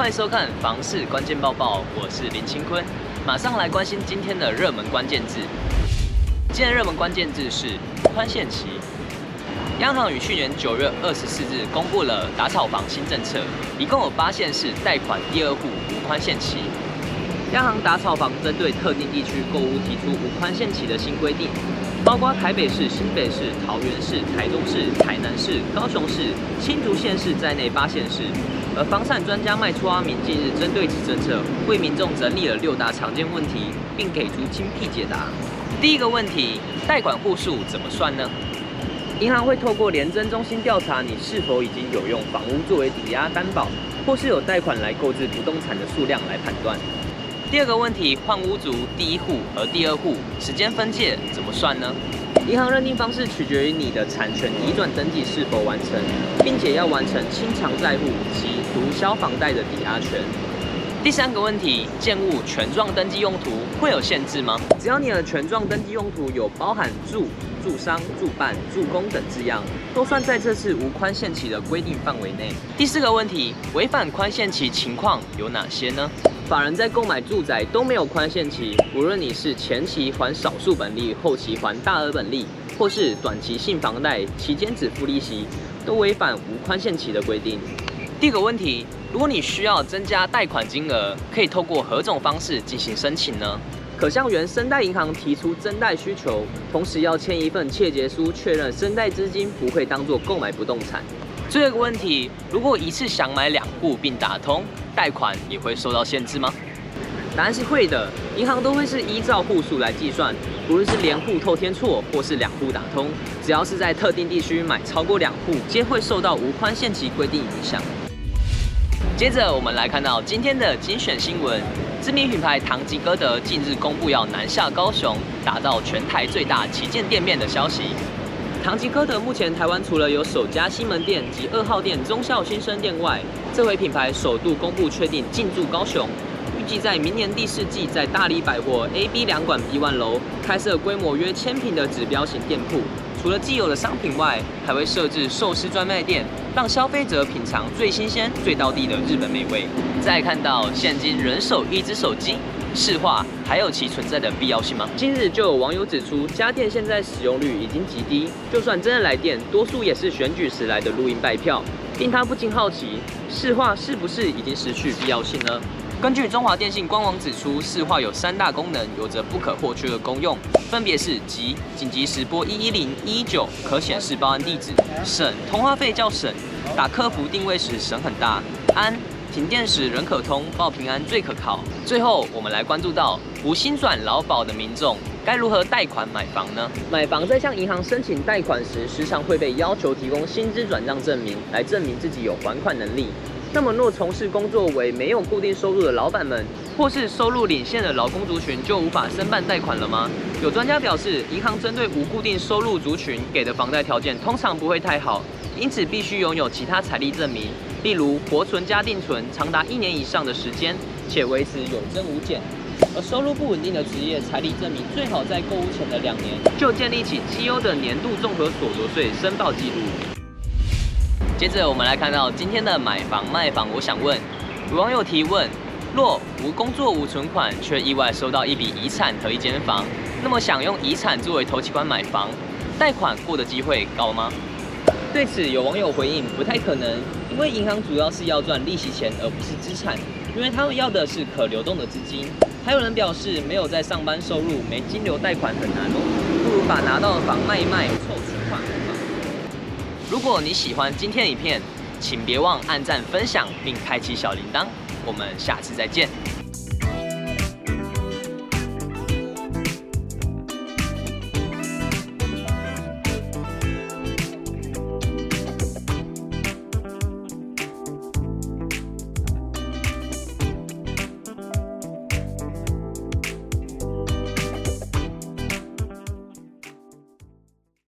欢迎收看房市关键报报，我是林清坤，马上来关心今天的热门关键字。今天热门关键字是宽限期。央行于去年九月二十四日公布了打炒房新政策，一共有八县市贷款第二户无宽限期。央行打炒房针对特定地区购屋提出无宽限期的新规定。包括台北市、新北市、桃园市、台中市、台南市、高雄市、新竹县市在内八县市。而房产专家麦初阿明近日针对此政策，为民众整理了六大常见问题，并给出精辟解答。第一个问题，贷款户数怎么算呢？银行会透过联征中心调查你是否已经有用房屋作为抵押担保，或是有贷款来购置不动产的数量来判断。第二个问题，换屋族第一户和第二户时间分界怎么算呢？银行认定方式取决于你的产权移转登记是否完成，并且要完成清偿债务及涂销房贷的抵押权。第三个问题，建物权状登记用途会有限制吗？只要你的权状登记用途有包含住、住商、住办、住工等字样，都算在这次无宽限期的规定范围内。第四个问题，违反宽限期情况有哪些呢？法人在购买住宅都没有宽限期，无论你是前期还少数本利，后期还大额本利，或是短期性房贷，期间只付利息，都违反无宽限期的规定。第一个问题，如果你需要增加贷款金额，可以透过何种方式进行申请呢？可向原生贷银行提出增贷需求，同时要签一份切结书，确认生贷资金不会当作购买不动产。最后一个问题，如果一次想买两户并打通，贷款也会受到限制吗？答案是会的，银行都会是依照户数来计算，无论是连户透天厝或是两户打通，只要是在特定地区买超过两户，皆会受到无宽限期规定影响。接着我们来看到今天的精选新闻，知名品牌唐吉诃德近日公布要南下高雄，打造全台最大旗舰店面的消息。唐吉诃德目前台湾除了有首家西门店及二号店忠孝新生店外，这回品牌首度公布确定进驻高雄，预计在明年第四季在大理百货 A、B 两馆 B one 楼开设规模约千平的指标型店铺。除了既有的商品外，还会设置寿司专卖店，让消费者品尝最新鲜、最道地的日本美味。再看到现今人手一支手机。市话还有其存在的必要性吗？今日就有网友指出，家电现在使用率已经极低，就算真的来电，多数也是选举时来的录音拜票，令他不禁好奇，市话是不是已经失去必要性呢？根据中华电信官网指出，市话有三大功能，有着不可或缺的功用，分别是急，紧急时拨一一零一一九，可显示报案地址；省，通话费较省，打客服定位时省很大；安。停电时人可通报平安最可靠。最后，我们来关注到无薪转劳保的民众该如何贷款买房呢？买房在向银行申请贷款时，时常会被要求提供薪资转账证明，来证明自己有还款能力。那么，若从事工作为没有固定收入的老板们，或是收入领先的劳工族群，就无法申办贷款了吗？有专家表示，银行针对无固定收入族群给的房贷条件通常不会太好，因此必须拥有其他财力证明。例如活存加定存长达一年以上的时间，且维持有增无减；而收入不稳定的职业，财力证明最好在购物前的两年就建立起绩优的年度综合所得税申报记录。接着我们来看到今天的买房卖房，我想问，有网友提问：若无工作无存款，却意外收到一笔遗产和一间房，那么想用遗产作为头期款买房，贷款过的机会高吗？对此，有网友回应：不太可能，因为银行主要是要赚利息钱，而不是资产，因为他们要的是可流动的资金。还有人表示，没有在上班收入，没金流贷款很难哦，不如把拿到的房卖一卖，凑存款。如果你喜欢今天的影片，请别忘按赞、分享并开启小铃铛。我们下次再见。